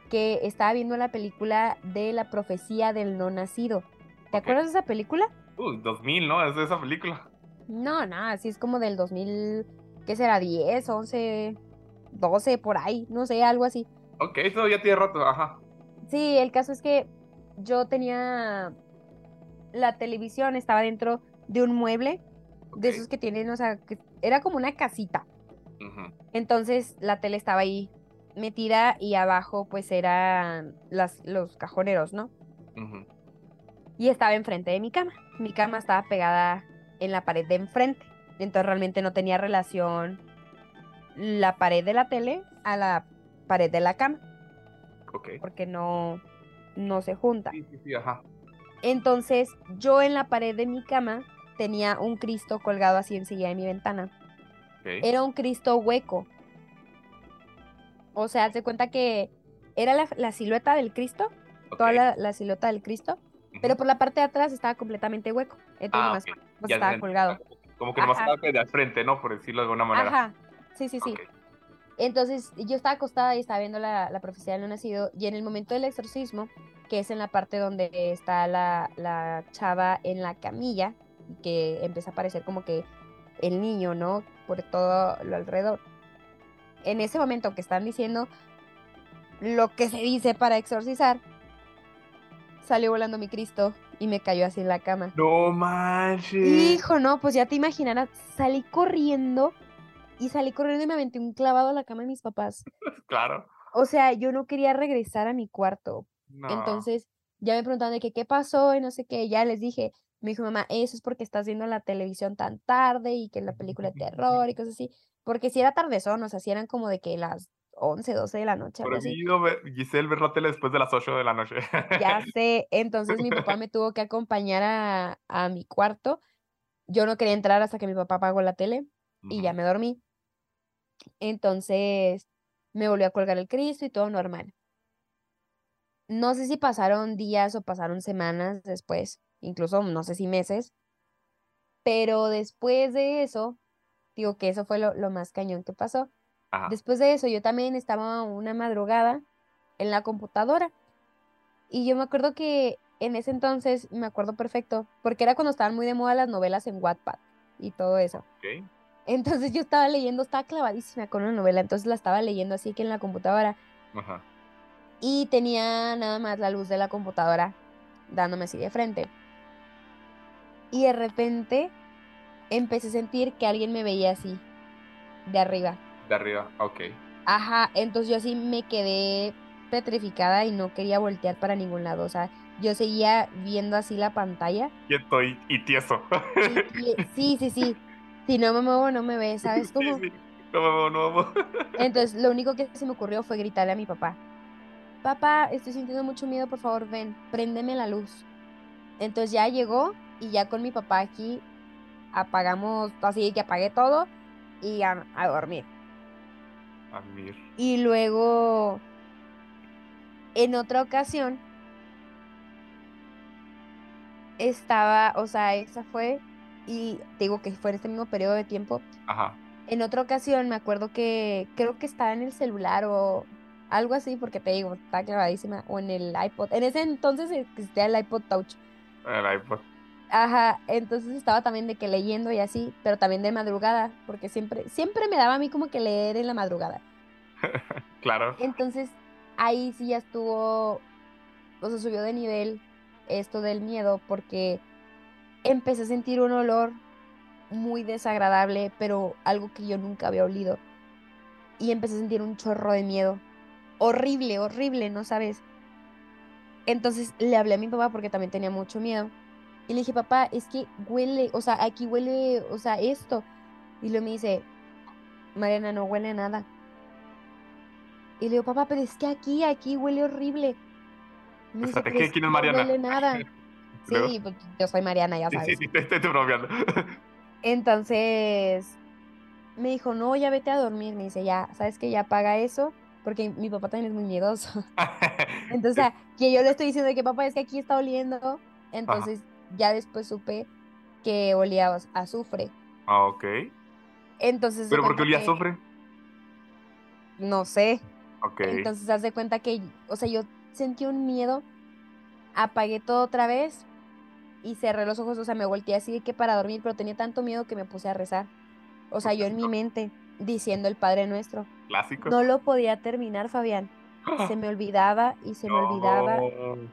que estaba viendo la película de la profecía del no nacido. ¿Te acuerdas de esa película? Uh, 2000, ¿no? Es de esa película. No, no, así es como del 2000, ¿qué será? 10, 11, 12, por ahí, no sé, algo así. Ok, eso ya tiene rato, ajá. Sí, el caso es que yo tenía la televisión, estaba dentro de un mueble, de esos que tienen, o sea, que era como una casita. Entonces la tele estaba ahí metida y abajo pues eran las, los cajoneros, ¿no? y estaba enfrente de mi cama. Mi cama estaba pegada en la pared de enfrente. Entonces realmente no tenía relación la pared de la tele a la pared de la cama. Ok. Porque no, no se junta. Sí, sí, sí, ajá. Entonces yo en la pared de mi cama tenía un Cristo colgado así encima de mi ventana. Era un Cristo hueco. O sea, se cuenta que era la, silueta del Cristo, toda la, la, silueta del Cristo, pero por la parte de atrás estaba completamente hueco. Entonces, ah, estaba colgado. Como que nomás estaba de al frente, ¿no? Por decirlo de alguna manera. Ajá, sí, sí, sí. Entonces, yo estaba acostada y estaba viendo la, la profecía del no nacido. Y en el momento del exorcismo, que es en la parte donde está la, la chava en la camilla, que empieza a aparecer como que el niño, ¿no? Por todo lo alrededor. En ese momento que están diciendo lo que se dice para exorcizar, salió volando mi Cristo y me cayó así en la cama. No manches. Hijo, no, pues ya te imaginarás, salí corriendo y salí corriendo y me aventé un clavado a la cama de mis papás. claro. O sea, yo no quería regresar a mi cuarto. Entonces, ya me preguntaban de que qué pasó y no sé qué, ya les dije, me dijo mamá, eso es porque estás viendo la televisión tan tarde y que la película de terror y cosas así, porque si era tardezón, o sea, si eran como de que las 11, 12 de la noche. Prohibido Giselle ver la tele después de las 8 de la noche. Ya sé, entonces mi papá me tuvo que acompañar a, a, mi cuarto. Yo no quería entrar hasta que mi papá apagó la tele y ya me dormí. Entonces me volvió a colgar el Cristo y todo normal. No sé si pasaron días o pasaron semanas después, incluso no sé si meses, pero después de eso, digo que eso fue lo, lo más cañón que pasó Después de eso, yo también estaba una madrugada en la computadora. Y yo me acuerdo que en ese entonces, me acuerdo perfecto, porque era cuando estaban muy de moda las novelas en Wattpad y todo eso. Entonces yo estaba leyendo, estaba clavadísima con una novela, entonces la estaba leyendo así que en la computadora. Y tenía nada más la luz de la computadora dándome así de frente. y de repente empecé a sentir que alguien me veía así, de arriba. De arriba, ok. Ajá, entonces yo así me quedé petrificada y no quería voltear para ningún lado. O sea, yo seguía viendo así la pantalla. Y estoy y tieso. Y- y- sí, sí, sí. Si no me muevo, no me ve, ¿sabes cómo? Sí, sí. No me muevo, no me muevo. Entonces, lo único que se me ocurrió fue gritarle a mi papá. Papá, estoy sintiendo mucho miedo, por favor, ven, préndeme la luz. Entonces ya llegó y ya con mi papá aquí apagamos, así que apagué todo y a, a dormir. A. Y luego, en otra ocasión, estaba, o sea, esa fue, y te digo que fue en este mismo periodo de tiempo. Ajá. En otra ocasión me acuerdo que creo que estaba en el celular o algo así, porque te digo, está clavadísima, o en el iPod. En ese entonces existía el iPod Touch. El iPod. Ajá, entonces estaba también de que leyendo y así, pero también de madrugada, porque siempre, siempre me daba a mí como que leer en la madrugada. Claro. Entonces ahí sí ya estuvo, o sea, subió de nivel esto del miedo, porque empecé a sentir un olor muy desagradable, pero algo que yo nunca había olido. Y empecé a sentir un chorro de miedo. Horrible, horrible, ¿no sabes? Entonces le hablé a mi papá porque también tenía mucho miedo. Y le dije, papá, es que huele, o sea, aquí huele, o sea, esto. Y luego me dice, Mariana, no huele a nada. Y le digo, papá, pero es que aquí, aquí huele horrible. Me dice, Espérate, "Pero ¿qué- es quién es no Mariana?" huele nada. Sí, pues, yo soy Mariana, ya Sí, sabes. sí, sí, te te estoy bromeando. Entonces me dijo, no, ya vete a dormir. Me dice, ya, ¿sabes que Ya apaga eso, porque mi papá también es muy miedoso. Entonces, que yo le estoy diciendo que papá, es que aquí está oliendo. Entonces, ya después supe que olía a azufre. Ah, ok. Entonces, ¿Pero por qué olía azufre? No sé. Ok. Entonces, haz de cuenta que, o sea, yo sentí un miedo, apagué todo otra vez y cerré los ojos, o sea, me volteé así de que para dormir, pero tenía tanto miedo que me puse a rezar. O sea, yo en mi mente diciendo el Padre Nuestro. Clásico. No lo podía terminar, Fabián. Se me olvidaba y se me olvidaba.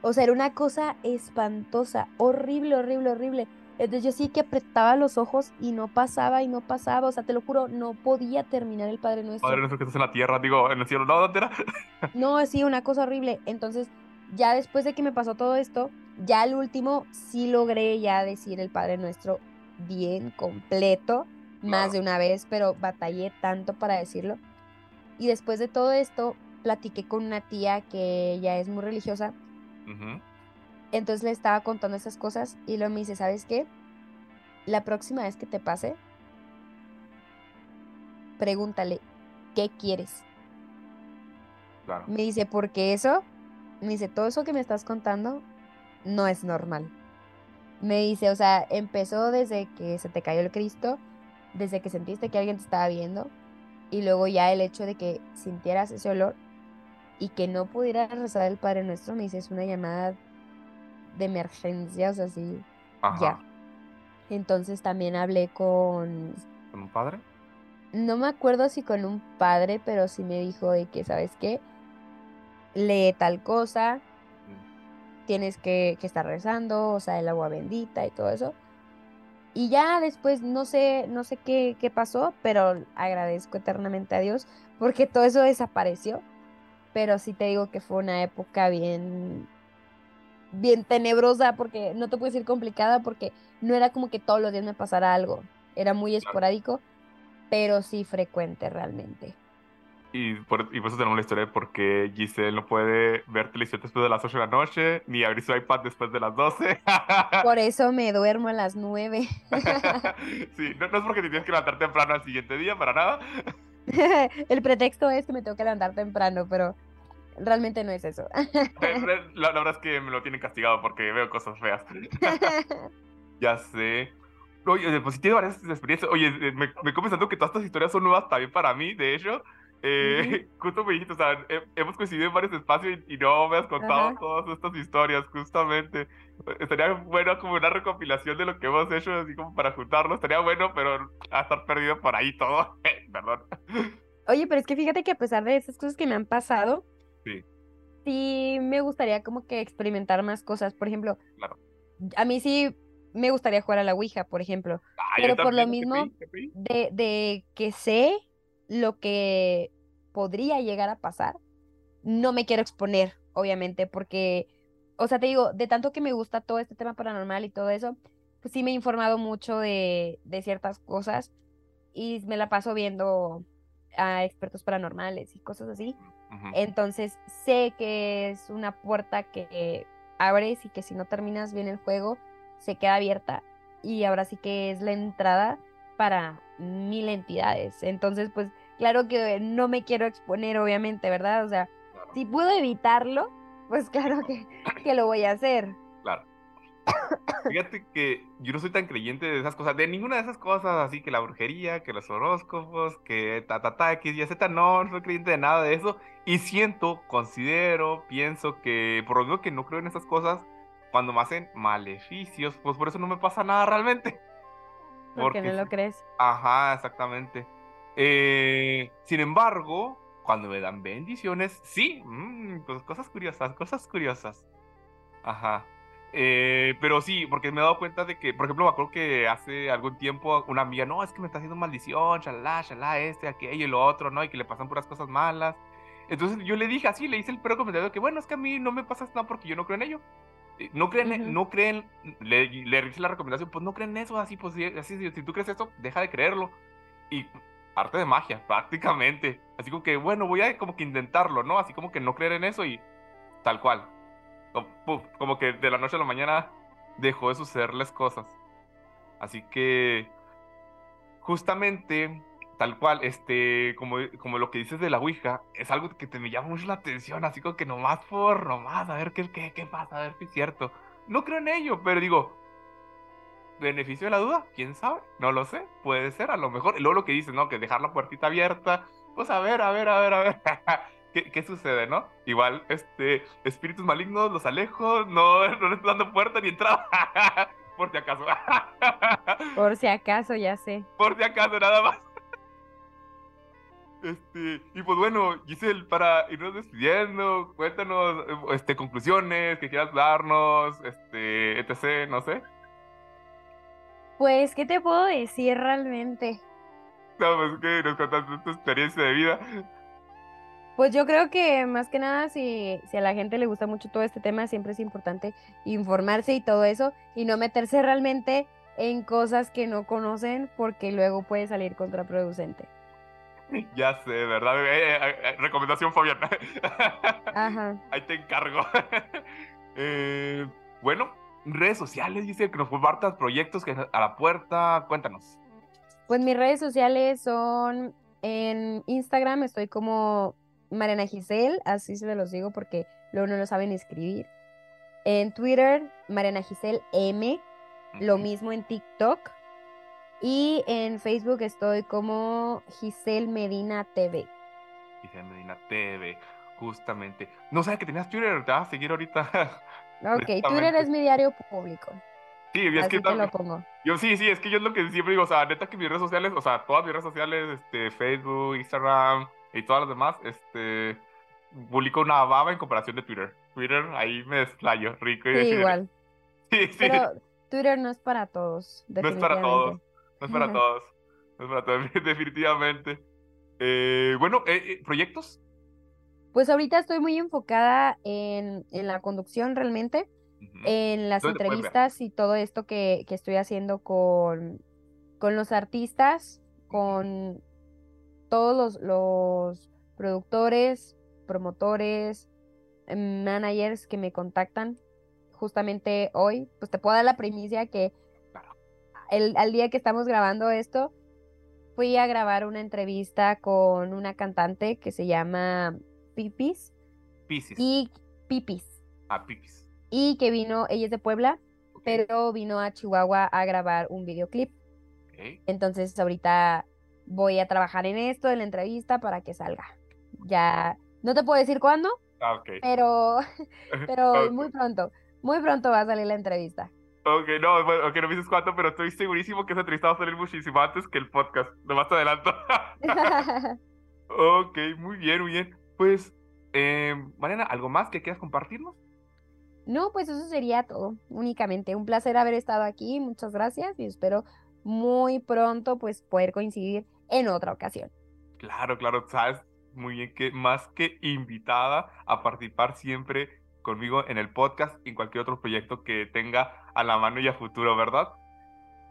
O sea, era una cosa espantosa, horrible, horrible, horrible. Entonces yo sí que apretaba los ojos y no pasaba y no pasaba. O sea, te lo juro, no podía terminar el Padre Nuestro. Padre nuestro que estás en la tierra, digo, en el cielo. No, ¿dónde era? No, sí, una cosa horrible. Entonces, ya después de que me pasó todo esto, ya al último sí logré ya decir el Padre Nuestro bien, completo, más de una vez, pero batallé tanto para decirlo. Y después de todo esto, platiqué con una tía que ya es muy religiosa, entonces le estaba contando esas cosas y luego me dice, ¿sabes qué? La próxima vez que te pase, pregúntale, ¿qué quieres? Claro. Me dice, porque eso, me dice, todo eso que me estás contando no es normal. Me dice, o sea, empezó desde que se te cayó el Cristo, desde que sentiste que alguien te estaba viendo, y luego ya el hecho de que sintieras ese olor y que no pudieras rezar el Padre Nuestro, me dice, es una llamada de emergencia, o sea, sí, Ajá. ya. Entonces también hablé con, ¿Con un padre? no me acuerdo si con un padre, pero sí me dijo de que, ¿sabes qué? Lee tal cosa, tienes que, que estar rezando, o sea, el agua bendita y todo eso. Y ya después no sé, no sé qué, qué pasó, pero agradezco eternamente a Dios porque todo eso desapareció. Pero sí te digo que fue una época bien, bien tenebrosa, porque no te puedo decir complicada, porque no era como que todos los días me pasara algo. Era muy esporádico, pero sí frecuente realmente. Y por, y por eso tenemos la historia de por qué Giselle no puede ver televisión después de las 8 de la noche, ni abrir su iPad después de las 12. Por eso me duermo a las nueve. sí, no, no es porque te tienes que levantar temprano al siguiente día, para nada. El pretexto es que me tengo que levantar temprano, pero realmente no es eso. La, la verdad es que me lo tienen castigado porque veo cosas feas. ya sé. Oye, pues sí tiene varias experiencias. Oye, eh, me, me que todas estas historias son nuevas también para mí, de hecho. Eh, Justo me dijiste, o sea, he- hemos coincidido en varios espacios y, y no me has contado Ajá. todas estas historias, justamente. Estaría bueno como una recopilación de lo que hemos hecho, así como para juntarlo. Estaría bueno, pero a estar perdido por ahí todo. Perdón. Oye, pero es que fíjate que a pesar de esas cosas que me han pasado, Sí. sí me gustaría como que experimentar más cosas. Por ejemplo, Claro. a mí sí me gustaría jugar a la Ouija, por ejemplo. Ah, Pero por lo mismo, de, de que sé lo que podría llegar a pasar, no me quiero exponer, obviamente, porque, o sea, te digo, de tanto que me gusta todo este tema paranormal y todo eso, pues sí me he informado mucho de, de ciertas cosas y me la paso viendo a expertos paranormales y cosas así. Entonces sé que es una puerta que abres y que si no terminas bien el juego, se queda abierta. Y ahora sí que es la entrada para mil entidades. Entonces, pues claro que no me quiero exponer, obviamente, ¿verdad? O sea, Claro, si puedo evitarlo, pues claro que, que lo voy a hacer. Fíjate que yo no soy tan creyente de esas cosas, de ninguna de esas cosas, así que la brujería, que los horóscopos, que ta ta ta, X, Y, Z, no, no soy creyente de nada de eso. Y siento, considero, pienso que por lo mismo que no creo en esas cosas, cuando me hacen maleficios, pues por eso no me pasa nada realmente. Porque no lo crees. Ajá, exactamente. Eh, sin embargo, cuando me dan bendiciones, sí, mm, pues cosas curiosas, cosas curiosas. Ajá. Eh, pero sí, porque me he dado cuenta de que, por ejemplo, me acuerdo que hace algún tiempo una amiga, no, es que me está haciendo maldición, shalá, shalá, este, aquello y lo otro, ¿no? Y que le pasan puras cosas malas. Entonces yo le dije así, le hice el pero comentario que, bueno, es que a mí no me pasa nada porque yo no creo en ello. Eh, No creen, no creen, le, le hice la recomendación, pues no creen en eso, así, pues, si- así, si, si tú crees esto, deja de creerlo. Y arte de magia, prácticamente. Así como que, bueno, voy a como que intentarlo, ¿no? Así como que no creer en eso y tal cual. Como, que de la noche a la mañana dejó de sucederles cosas. Así que, justamente, tal cual, este, como, como lo que dices de la Ouija, es algo que te me llama mucho la atención, así como que nomás por nomás, a ver qué, qué, qué pasa, a ver si es cierto. No creo en ello, pero digo, beneficio de la duda, quién sabe, no lo sé, puede ser, a lo mejor. Y luego lo que dices, ¿no? Que dejar la puertita abierta, pues a ver, a ver, a ver, a ver. ¿Qué, qué sucede, no? Igual, este, espíritus malignos, los alejo, no, no les estoy dando puerta ni entrada. Por si acaso. Por si acaso, ya sé. Por si acaso, nada más. Este, y pues bueno, Giselle, para irnos despidiendo, cuéntanos, este, conclusiones que quieras darnos, este, etc, no sé. Pues, ¿qué te puedo decir realmente? No, pues que nos contaste tu experiencia de vida. Pues yo creo que más que nada, si, si a la gente le gusta mucho todo este tema, siempre es importante informarse y todo eso, y no meterse realmente en cosas que no conocen, porque luego puede salir contraproducente. Ya sé, ¿verdad? Eh, eh, eh, recomendación, Fabián. Ajá. Ahí te encargo. Eh, bueno, redes sociales, dice que nos compartas proyectos que a la puerta. Cuéntanos. Pues mis redes sociales son en Instagram, estoy como Mariana Giselle, así se los digo porque luego no lo saben escribir. En Twitter, Mariana Giselle M, lo mismo en TikTok. Y en Facebook estoy como Giselle Medina TV. Dice Medina TV, justamente. No sabes que tenías Twitter, te vas a seguir ahorita. Ok, Twitter es mi diario público. Sí, es Así que te lo pongo. yo sí, sí, es que yo es lo que siempre digo, o sea, neta que mis redes sociales, o sea, todas mis redes sociales, este, Facebook, Instagram y todas las demás, este, publico una baba en comparación de Twitter. Twitter, ahí me desplayo, rico y Sí, igual. Sí, sí. Pero Twitter no es para todos. No es para todos. No es para todos. No es para todos, definitivamente. Eh, bueno, eh, eh, ¿proyectos? Pues ahorita estoy muy enfocada en, en la conducción realmente, en las entrevistas y todo esto que, que estoy haciendo con, con los artistas, con todos los, los productores, promotores, em, managers que me contactan. Justamente hoy, pues te puedo dar la primicia que el, al día que estamos grabando esto, fui a grabar una entrevista con una cantante que se llama Pipis Piscis. y Pipis Ah, Pipis. y que vino, ella es de Puebla, pero vino a Chihuahua a grabar un videoclip. Entonces ahorita voy a trabajar en esto, en la entrevista, para que salga. Ya, no te puedo decir cuándo, Ah, pero, pero muy pronto, muy pronto va a salir la entrevista. Ok, no, bueno, ok, no me dices cuánto, pero estoy segurísimo que esa entrevista va a salir muchísimo antes que el podcast. Nomás adelanto. ok, muy bien, muy bien. Pues, eh, Mariana, ¿algo más que quieras compartirnos? no, pues eso sería todo, únicamente. Un placer haber estado aquí, muchas gracias y espero muy pronto pues poder coincidir en otra ocasión. Claro, claro, sabes muy bien que más que invitada a participar siempre conmigo en el podcast y en cualquier otro proyecto que tenga a la mano y a futuro, ¿verdad?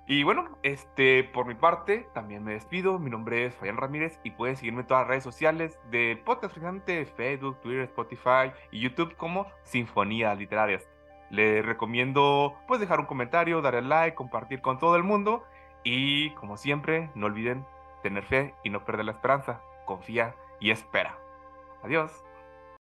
Y bueno, este, por mi parte, también me despido. Mi nombre es Fabián Ramírez y pueden seguirme en todas las redes sociales del podcast, Facebook, Twitter, Spotify y YouTube como Sinfonías Literarias. Les recomiendo pues dejar un comentario, darle like, compartir con todo el mundo y como siempre, no olviden tener fe y no perder la esperanza. Confía y espera. Adiós.